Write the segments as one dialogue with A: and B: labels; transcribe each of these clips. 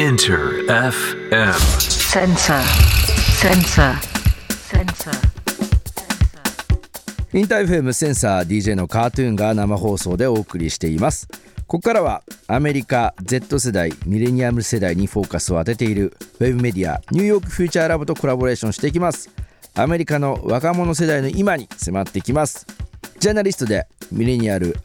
A: Inter FM.
B: Sensor. Sensor. Sensor.
C: インター FM センサー DJ のカートゥーンが生放送でお送りしていますここからはアメリカ Z 世代ミレニアム世代にフォーカスを当てているウェブメディアニューヨークフューチャーラボとコラボレーションしていきますアメリカの若者世代の今に迫っていきますジャーナリストでミレニアル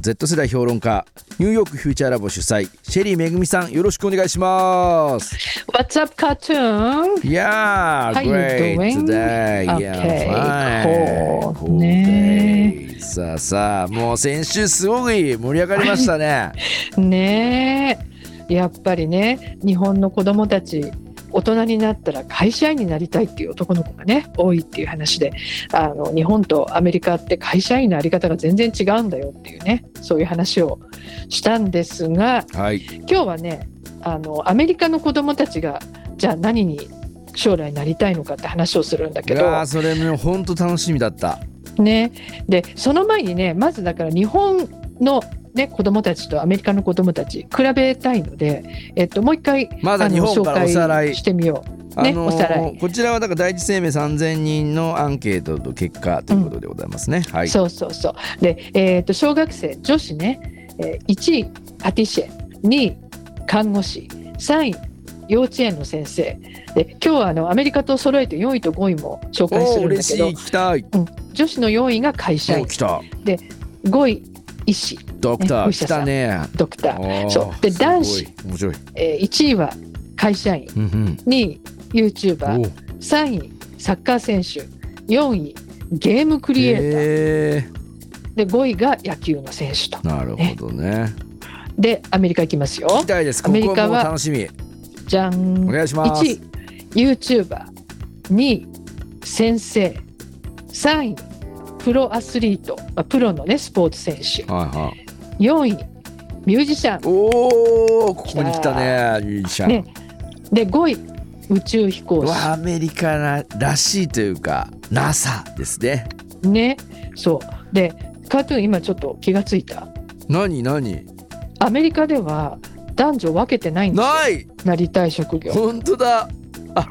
C: &Z 世代評論家ニューヨークフューチャーラボ主催シェリーめぐみさんよろしくお願いします
B: What's up, cartoon?
C: Yeah,
B: How
C: great today. Yeah, fine. さあさあ、もう先週すごい盛り上がりましたね。
B: ねえやっぱりね日本の子供たち大人になったら会社員になりたいっていう男の子がね多いっていう話であの日本とアメリカって会社員のあり方が全然違うんだよっていうねそういう話をしたんですが
C: はい。
B: 今日はねあのアメリカの子供たちがじゃあ何に将来なりたいのかって話をするんだけど
C: いやーそれも本当楽しみだった。
B: ね、でその前にねまずだから日本の、ね、子供たちとアメリカの子供たち比べたいので、えっと、もう一回
C: まずは
B: あの
C: 日本からおさらい
B: 紹介してみよう。ね
C: あのー
B: おさらい
C: こちらはだから第一生命3000人のアンケートと結果ということでございますね。はい。
B: そうそうそうで、えっと小学生女子ね、えー1位パティシエ2位看護師3位幼稚園の先生で今日はあのアメリカと揃えて4位と5位も紹介するんだけど
C: 嬉しい聞きたい。
B: 女子の4位が会社員
C: お来た。
B: 5位医師。
C: ドクター。来
B: ねお医者さん。
C: たね。
B: ドクター、そう。で男子。
C: 面白い。
B: えー1位は会社員。
C: うんうん。
B: 2位 YouTuber
C: お
B: 3位サッカー選手。4位ゲームクリエイター。
C: へ
B: で5位が野球の選手と。
C: ーなるほどね。
B: でアメリカ行きますよ。
C: 聞きたいです。
B: アメリカは
C: 楽しみ。
B: じゃん
C: お願いします。
B: 1位 YouTuber2 位先生。3位プロアスリート、まあ、プロのねスポーツ選手。
C: はいはい。
B: 4位ミュージシャン。
C: おお、ここに来たね、ミュージシャン。
B: ね。で5位宇宙飛行士。
C: アメリカららしいというか NASA ですね。
B: ね。そう。でカートゥーン今ちょっと気がついた。
C: 何何？
B: アメリカでは男女分けてないんですよ。
C: ない！
B: なりたい職業。
C: 本当だ。あ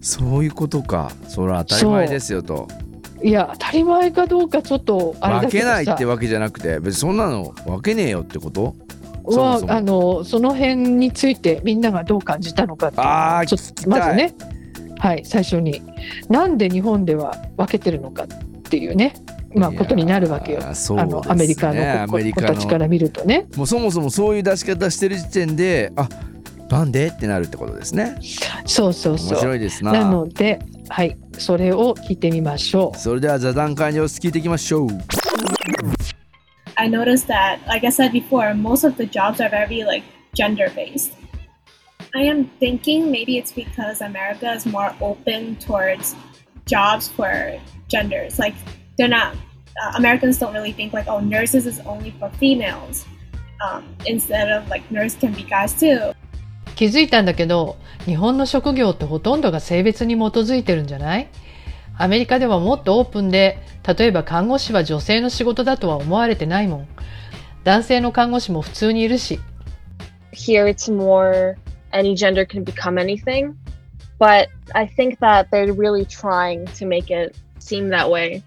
C: そういうことか。それは当たり前ですよと
B: いや当たり前かどうかちょっとあれ
C: 分け
B: だけどさ。
C: ないってわけじゃなくて別にそんなの分けねえよってこと？
B: はあのその辺についてみんながどう感じたのかってちょっとまずね。はい最初に。なんで日本では分けてるのかっていうね。まあことになるわけよ。
C: ね。
B: あの
C: アメリカの
B: 子たちから見るとね。
C: もうそもそもそういう出し方してる時点であなんで？ってなるってことですね。
B: そうそう
C: 面
B: そう。
C: 白いですな。
B: なのではいそれを聞いてみましょう
C: それでは座談会の様子聞いていきましょう
D: I noticed that, like I said before, most of the jobs are very like gender based. I am thinking maybe it's because America is more open towards jobs for genders. Like they're not uh, Americans don't really think like oh nurses is only for females. Um, instead of like nurse can be guys too.
B: 気づいたんだけど日本の職業ってほとんどが性別に基づいてるんじゃないアメリカではもっとオープンで例えば看護師は女性の仕事だとは思われてないもん男性の看護師も普通にいるし
E: here it's more any gender can become anything but i think that they're really trying to make it seem that way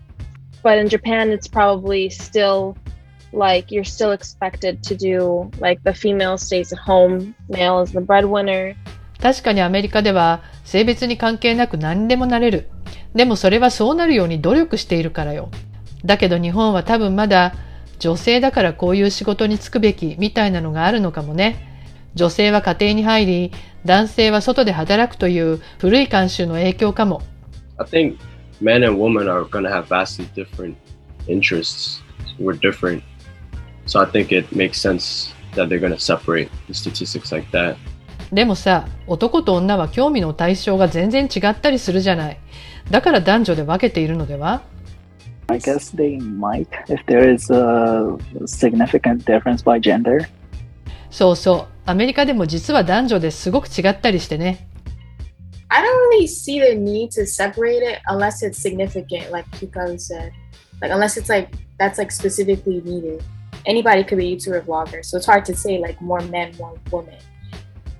E: but in japan it's probably still like you're still expected to do like the female stays at home male is the breadwinner
B: 確かにアメリカでは性別に関係なく何でもなれるでもそれはそうなるように努力しているからよだけど日本は多分まだ女性だからこういう仕事に就くべきみたいなのがあるのかもね女性は家庭に入り男性は外で働くという古い慣習の影響かも
F: I think men and women are going to have vastly different interests. We're different. So I think it makes sense that they're going to separate the statistics like that.
B: でもさ男と女は興味の対象が全然違ったりするじゃないだから男女で分けているのでは
G: I guess they might if there is a significant difference by gender.
B: そうそうアメリカでも実は男女ですごく違ったりしてね
H: I don't really see the need to separate it unless it's significant, like Kiko said. Like unless it's like that's like specifically needed. Anybody could be a YouTuber vlogger, so it's hard to say like more men, more women.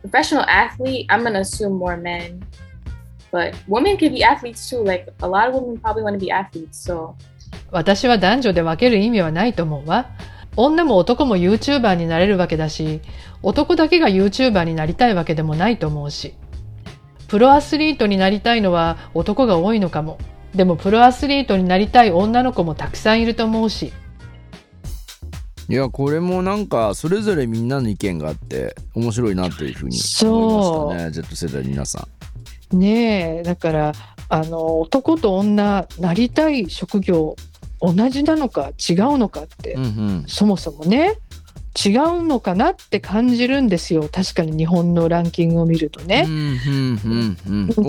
H: professional athlete, I'm gonna assume more men. But women can be athletes too. Like a lot of women probably want to be athletes. So
B: 私は男女で分ける意味はないと思うわ。女も男も YouTuber になれるわけだし、男だけが YouTuber になりたいわけでもないと思うし。プロアスリートになりたいのは男が多いのかも。でもプロアスリートになりたい女の子もたくさんいると思うし。
C: いやこれもなんかそれぞれみんなの意見があって面白いなというふうに思いましたね Z 世代の皆さ
B: ん。ねえだからあの男と女なりたい職業同じなのか違うのかって、うんうん、そもそもね違うのかなって感じるんですよ。確かに日本のランキングを見るとね。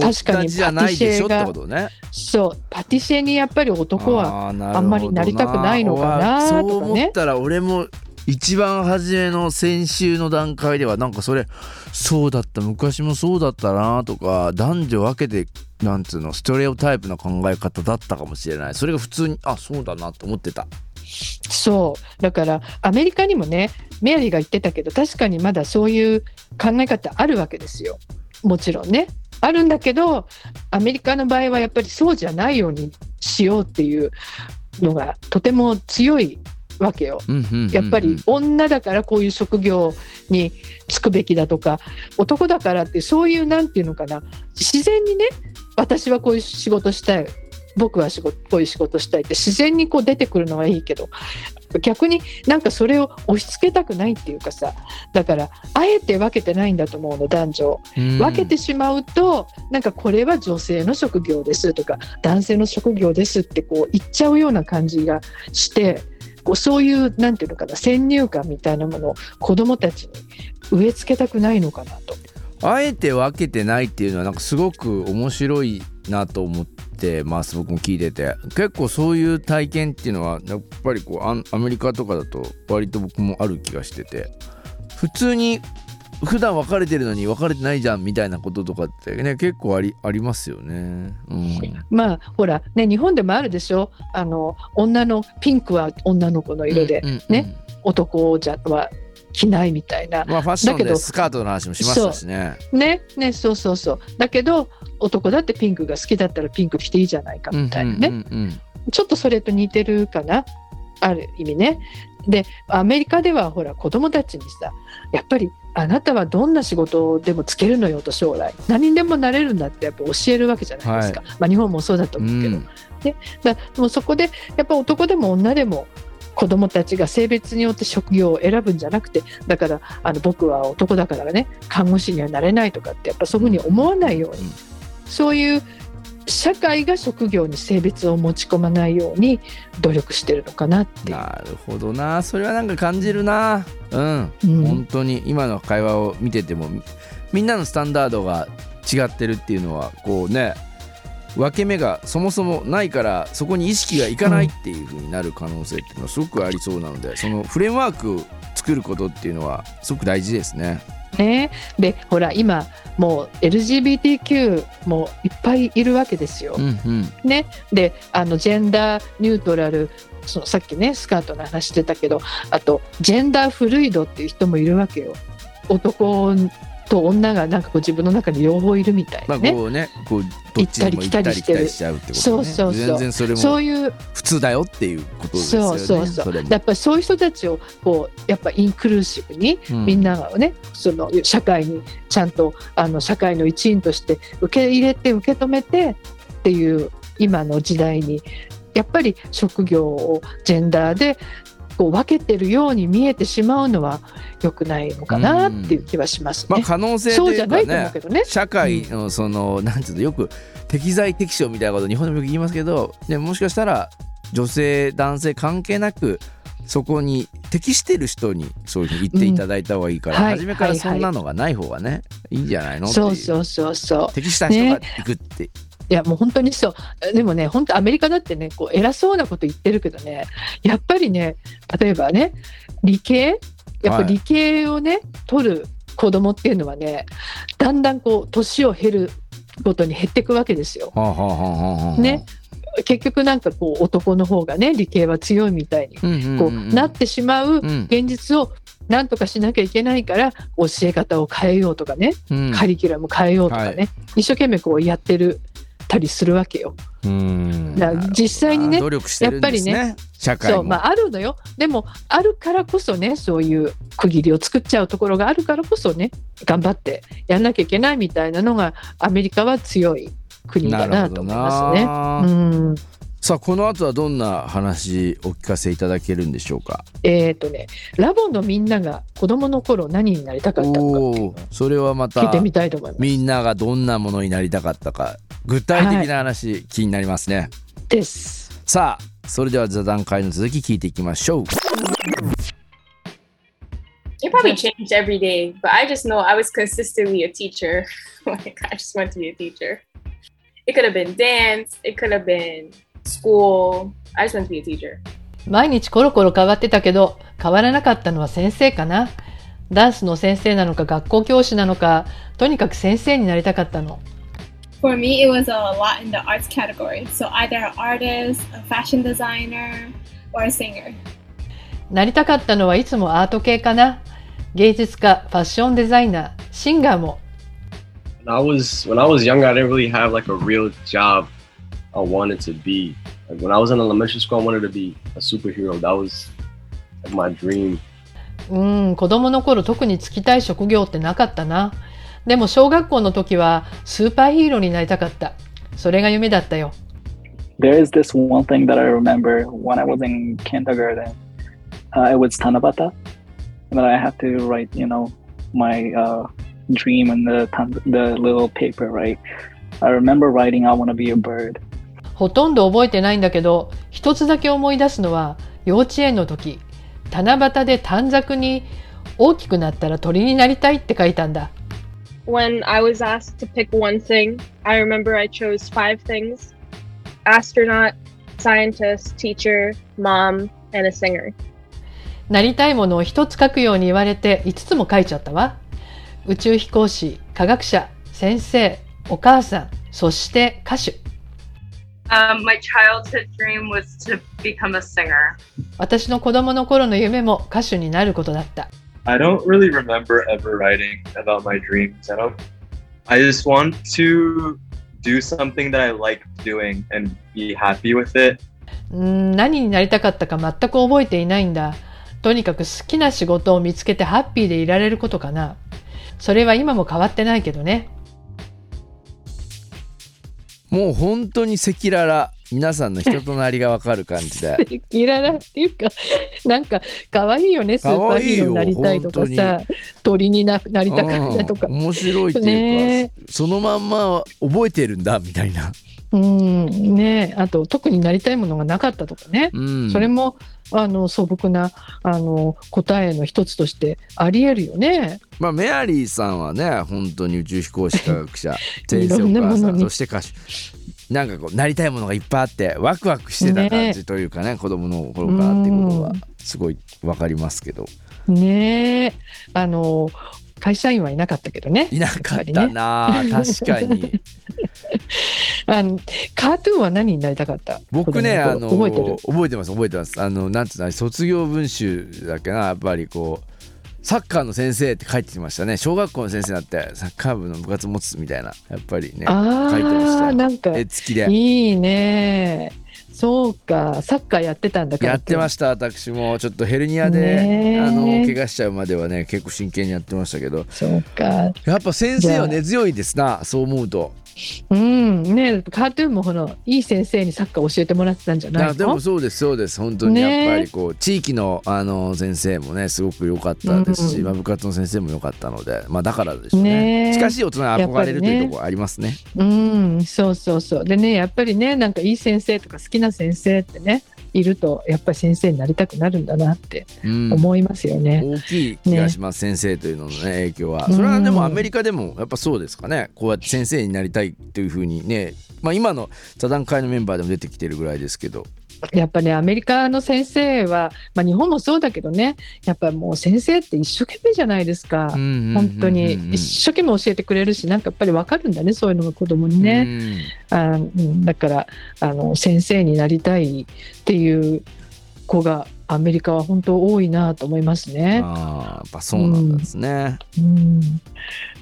B: 確かにパティシエが、ね、そう。パティシエにやっぱり男はあんまりなりたくな。いのかなとかね。そう思
C: ったら俺も一番初めの先週の段階ではなんかそれそうだった昔もそうだったなとか男女分けてなんつうのストレオタイプな考え方だったかもしれない。それが普通にあそうだなと思ってた
B: そう。だからアメリカにもねメアリーが言ってたけど確かにまだそういう考え方あるわけですよ。もちろんね。あるんだけどアメリカの場合はやっぱりそうじゃないようにしようっていうのがとても強いわけよ、やっぱり女だからこういう職業に就くべきだとか男だからってそういうなんていうのかな。自然にね私はこういう仕事したい僕は仕事こういう仕事したいって自然にこう出てくるのはいいけど逆になんかそれを押し付けたくないっていうかさだからあえて分けてないんだと思うの男女分けてしまうとなんかこれは女性の職業ですとか男性の職業ですってこう言っちゃうような感じがしてこうそういうなんていうのかな先入観みたいなものを子どもたちに植え付けたくないのかなと。
C: あえて分けてないっていうのはなんかすごく面白いなと思ってます僕も聞いてて。結構そういう体験っていうのはやっぱりこうアメリカとかだと割と僕もある気がしてて。普通に普段別れてるのに別れてないじゃんみたいなこととかってね結構ありありますよね、
B: うん、まあほらね日本でもあるでしょ？あの女のピンクは女の子の色で、うんうんうん、ね？男じゃは着ないみたいな。
C: まあファッションでスカートの話もしましたしね。
B: ね。ねそうそうそう。だけど男だってピンクが好きだったらピンク着ていいじゃないかみたいなね、うんうんうんうん、ちょっとそれと似てるかな。ある意味ね。でアメリカではほら子供たちにさやっぱりあなたはどんな仕事でもつけるのよと将来。何にでもなれるんだってやっぱ教えるわけじゃないですか、はい、まあ、日本もそうだと思うけど、うん、でだもうそこでやっぱ男でも女でも子供たちが性別によって職業を選ぶんじゃなくてだからあの僕は男だからね看護師にはなれないとかってやっぱそういうふうに思わないように。そういう社会が職業に性別を持ち込まないように努力してるのかなって。
C: なるほどな。それはなんか感じるな。うん、うん、本当に今の会話を見ててもみんなのスタンダードが違ってるっていうのはこうね分け目がそもそもないからそこに意識がいかないっていう風になる可能性っていうのはすごくありそうなのでそのフレームワークを作ることっていうのはすごく大事ですね。
B: ね、でほら今もう LGBTQ もいっぱいいるわけですよ。うんうん、ね、であのジェンダーニュートラルそのさっきねスカートの話してたけどあとジェンダーフルイドっていう人もいるわけよ。男と女がなんかこう自分の中に両方いるみたいなね。
C: まあ、こうねこう行ったり来たりしてる。しちゃうってこと、ね、そうそうそう。全然それもそういう普通だよっていうことですよね。そうそうそう。
B: やっぱりそういう人たちをこうやっぱインクルーシブに、みんながねその社会にちゃんとあの社会の一員として受け入れて受け止めてっていう今の時代にやっぱり職業をジェンダーでこう分けてるように見えてしまうのは良くないのかなっていう気はしますね。まあ、
C: 可能性というかねね。社会のその、うん、なんていうのよく適材適所みたいなこと日本でもよく言いますけど、ね、もしかしたら女性男性関係なくそこに適してる人にそういうふうに言っていただいた方がいいから、うんはい、初めからそんなのがない方がね、はいはい、いいんじゃないの
B: そうそうそうそう。
C: 適した人が行くって、ね
B: いやもう本当にそう。でもね本当アメリカだってねこう偉そうなこと言ってるけどねやっぱりね例えばね理系？やっぱ理系をね、はい、取る子供っていうのはねだんだんこう年を経るごとに減っていくわけですよ。ね。結局なんかこう男の方がね理系は強いみたいにこうなってしまう現実をなんとかしなきゃいけないから教え方を変えようとかね、
C: うん。
B: カリキュラム変えようとかね、
C: はい。
B: 一生懸命こうやってるたりするわけよ。
C: うん。
B: 実際にね
C: 努力してるんですね。
B: やっぱ
C: 社会も。
B: そうまああるのよ。でもあるからこそねそういう区切りを作っちゃうところがあるからこそね頑張ってやんなきゃいけないみたいなのがアメリカは強い国だなと思いますね。
C: な
B: うん。
C: さあこの後はどんな話お聞かせいただけるんでしょうか？
B: えっ、とねラボのみんなが子供の頃何になりたかったのか
C: それはまた
B: 聞いてみたいと思います。
C: みんながどんなものになりたかったか具体的な話、気になりますね
B: です。
C: さあそれでは座談会の続き聞いていきましょう
H: It probably changed every day, but I just know I was consistently a teacher. like I just wanted to be a teacher. It could have been dance, it could have been school. I just wanted to be a teacher.
B: 毎日コロコロ変わってたけど変わらなかったのは先生かな。ダンスの先生なのか学校教師なのかとにかく先生になりたかったの。
D: For me, it was a lot in the arts category. So either an artist, a fashion designer, or a singer.
B: なりたかったのはいつもアート系かな。芸術家、ファッションデザイナー、シンガーも。
F: When I was when I was younger, I didn't really have like a real job I wanted to be. Like when I was in elementary school, I wanted to be a superhero. That was like my dream.
B: うん、子供の頃特に就きたい職業ってなかったな。でも小学校の時はスーパーヒーローになりたかった。それが夢だったよ。
G: There is this one thing that I remember when I was in kindergarten. Uh, it was Tanabata. That I had to write, you know, my uh, dream in the the little paper, right? I remember writing, "I want to be a bird."
B: ほとんど覚えてないんだけど、一つだけ思い出すのは幼稚園の時、七夕で短冊に大きくなったら鳥になりたいって書いたんだ。
E: When I was asked to pick one thing, I remember I chose five things astronaut, scientist, teacher, mom, and a singer.
B: なりたいものを一つ書くように言われて5つも書いちゃったわ。宇宙飛行士、科学者、先生、お母さん、そして歌手。
I: Um, my childhood dream was to become a singer.
B: 私の子供の頃の夢も歌手になることだった。
J: I don't really remember ever writing about my dreams. I don't. I just want to do something that I like doing and be happy with it.
B: 何になりたかったか全く覚えていないんだ。とにかく好きな仕事を見つけてハッピーでいられることかな。それは今も変わってないけどね。
C: もう本当に赤裸々皆さんの人となりがわかる感じで。
B: いらないっていうか、なんか可愛いよね、スーパーヒーローになりたいとかさ、鳥にななりたかったとか。
C: うん。面白いっていうか、
B: ね。
C: そのまんま覚えてるんだみたいな、
B: うん、ね。あと特になりたいものがなかったとかね。
C: うん、
B: それもあの素朴なあの答えの一つとしてありえるよね。
C: まあメアリーさんはね本当に宇宙飛行士科学者先生
B: いろんな
C: お母さんそして歌手なんかこうなりたいものがいっぱいあってワクワクしてた感じというかね子供の頃からっていうことは
B: うん
C: すごいわかりますけど。
B: ねえ。あの会社員はいなかったけどね。
C: いなかったな、確かに。
B: あのカートゥーンは何になりたかった？
C: 僕ねあの
B: 覚えて
C: ます覚えてます。あのなんつうの卒業文集だっけなやっぱりこうサッカーの先生って書いてましたね。小学校の先生になってサッカー部の部活持つみたいなやっぱりね
B: あ
C: 書いてました
B: なんか
C: 絵付きで。
B: いいね。そうかサッカーやってたんだから
C: やってました私も。ちょっとヘルニアで、あの怪我しちゃうまではね結構真剣にやってましたけど。
B: そうか。
C: やっぱ先生は根強いですなそう思うと
B: うん。ねカートゥーンもこのいい先生にサッカー教えてもらってたんじゃない
C: でもそうですそうです。本当に
B: ね
C: やっぱりこう地域のあの先生もねすごく良かったですし、
B: うん
C: まあ、部活の先生も良かったのでまあだからでしょうね。
B: ね。え
C: 近しい大人に憧れる
B: ね
C: いうところありますね。
B: うん、そうそうそう。でね、やっぱりね、なんかいい先生とか好きな先生ってね、いると、やっぱり先生になりたくなるんだなって
C: うん。
B: 思いますよね。
C: 大きい気がします、先生というののね影響は。それはでもアメリカでもやっぱそうですかね。こうやって先生になりたいというふうにね。まあ今の座談会のメンバーでも出てきてるぐらいですけど
B: やっぱね、アメリカの先生は、まあ日本もそうだけどね、やっぱもう先生って一生懸命じゃないですか。本
C: 本
B: 当に一生懸命教えてくれるし、なんかやっぱりわかるんだね、そういうのが子供にね。あうんだからあの先生になりたいっていう子がアメリカは本当多いなと思いますね。
C: ああやっぱそうなんですね、
B: うん、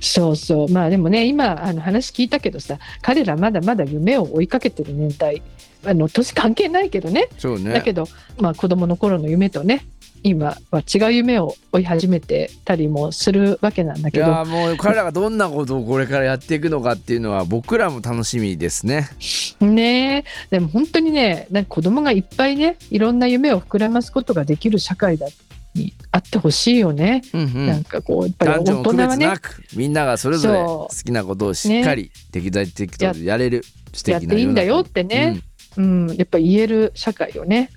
B: そうそうまあでもね今あの話聞いたけどさ彼らまだまだ夢を追いかけてる年代あの年関係ないけどね。
C: そうね。
B: だけど、まあ、子供の頃の夢とね今は違う夢を追い始めてたりもするわけなんだ
C: い
B: けど。
C: やーもう彼らがどんなことをこれからやっていくのかっていうのは僕らも楽しみですね。
B: ねえ。でも本当にねなんか子供がいっぱいねいろんな夢を膨らますことができる社会だにあってほしいよね、
C: うんうん。
B: なんかこうやっぱり大人はね
C: 別なくみんながそれぞれ好きなことをしっかり適材適所でやれる素
B: やっ
C: 敵ない
B: ていんだよってね、うんうんやっぱ言える社会をね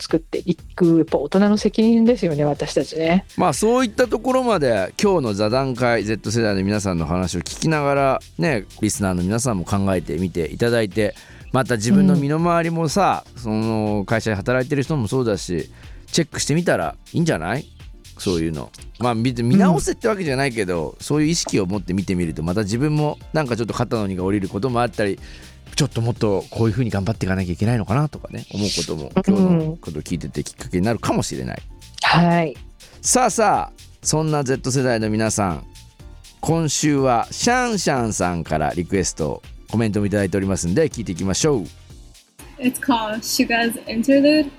B: 作っていくやっぱ大人の責任ですよね私たちね。
C: まあそういったところまで今日の座談会 Z 世代の皆さんの話を聞きながらねリスナーの皆さんも考えてみていただいてまた自分の身の回りもさ、その会社で働いてる人もそうだしチェックしてみたらいいんじゃない？そういうの。まあ見て見直せってわけじゃないけど、そういう意識を持って見てみるとまた自分もなんかちょっと肩の荷が下りることもあったりちょっともっとこういう風に頑張っていかなきゃいけないのかなとかね思うことも今日のことを聞いててきっかけになるかもしれない。
B: はい。
C: さあさあそんな Z 世代の皆さん今週はシャンシャンさんからリクエストコメントもいただいておりますんで聞いていきましょう。
D: It's called Suga's Interlude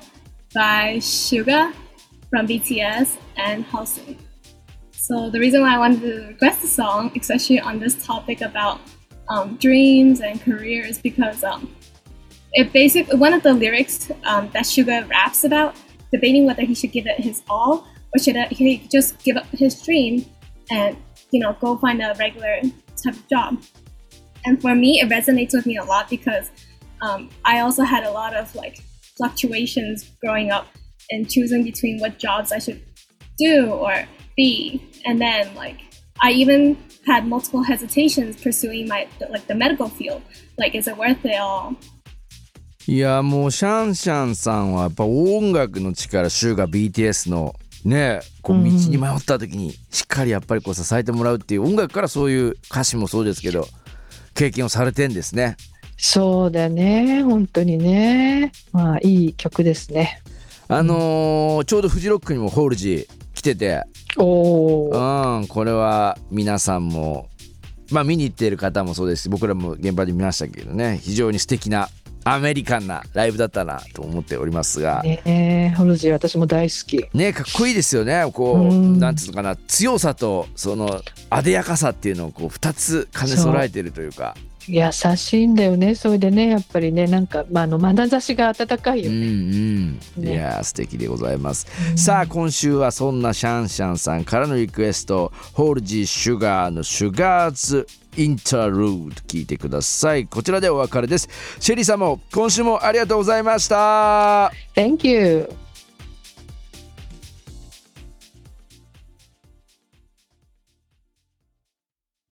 D: by Suga from BTS and Halsey. So the reason why I wanted to request the song, especially on this topic about um, dreams and careers, because um, it basically one of the lyrics um, that Suga raps about, debating whether he should give it his all or should he just give up his dream and you know go find a regular type of job. And for me, it resonates with me a lot because um, I also had a lot of like fluctuations growing up and choosing between what jobs I should do or be. And then like I even had multiple hesitations pursuing my like the medical field. Like, is it worth it all?
C: いやもうシャンシャンさんはやっぱ音楽の力シュが BTS のねこう道に迷った時にしっかりやっぱりこう支えてもらうっていう音楽からそういう歌詞もそうですけど経験をされてんですね。
B: そうだね本当にねまあいい曲ですね。
C: あのーちょうどフジロックにもホールジー来てて。
B: お
C: うんこれは皆さんもまあ見に行っている方もそうですし僕らも現場で見ましたけどね。非常に素敵なアメリカンなライブだったなと思っておりますが。
B: ねえホルジー私も大好き。
C: ねかっこいいですよね。こう、
B: うん。
C: なんつうのかな。強さとそのあでやかさっていうのをこう2つ兼ね備えてるというか
B: 優しいんだよね。それでねやっぱりねなんか、まあ、あの眼差しが温かいよ
C: うん
B: ね。
C: うん、
B: ね。
C: いやー素敵でございます、さあ今週はそんなシャンシャンさんからのリクエストホールジーシュガーのシュガーズインタルード聞いてください。こちらでお別れです。シェリーさんも今週もありがとうございました。
B: Thank you!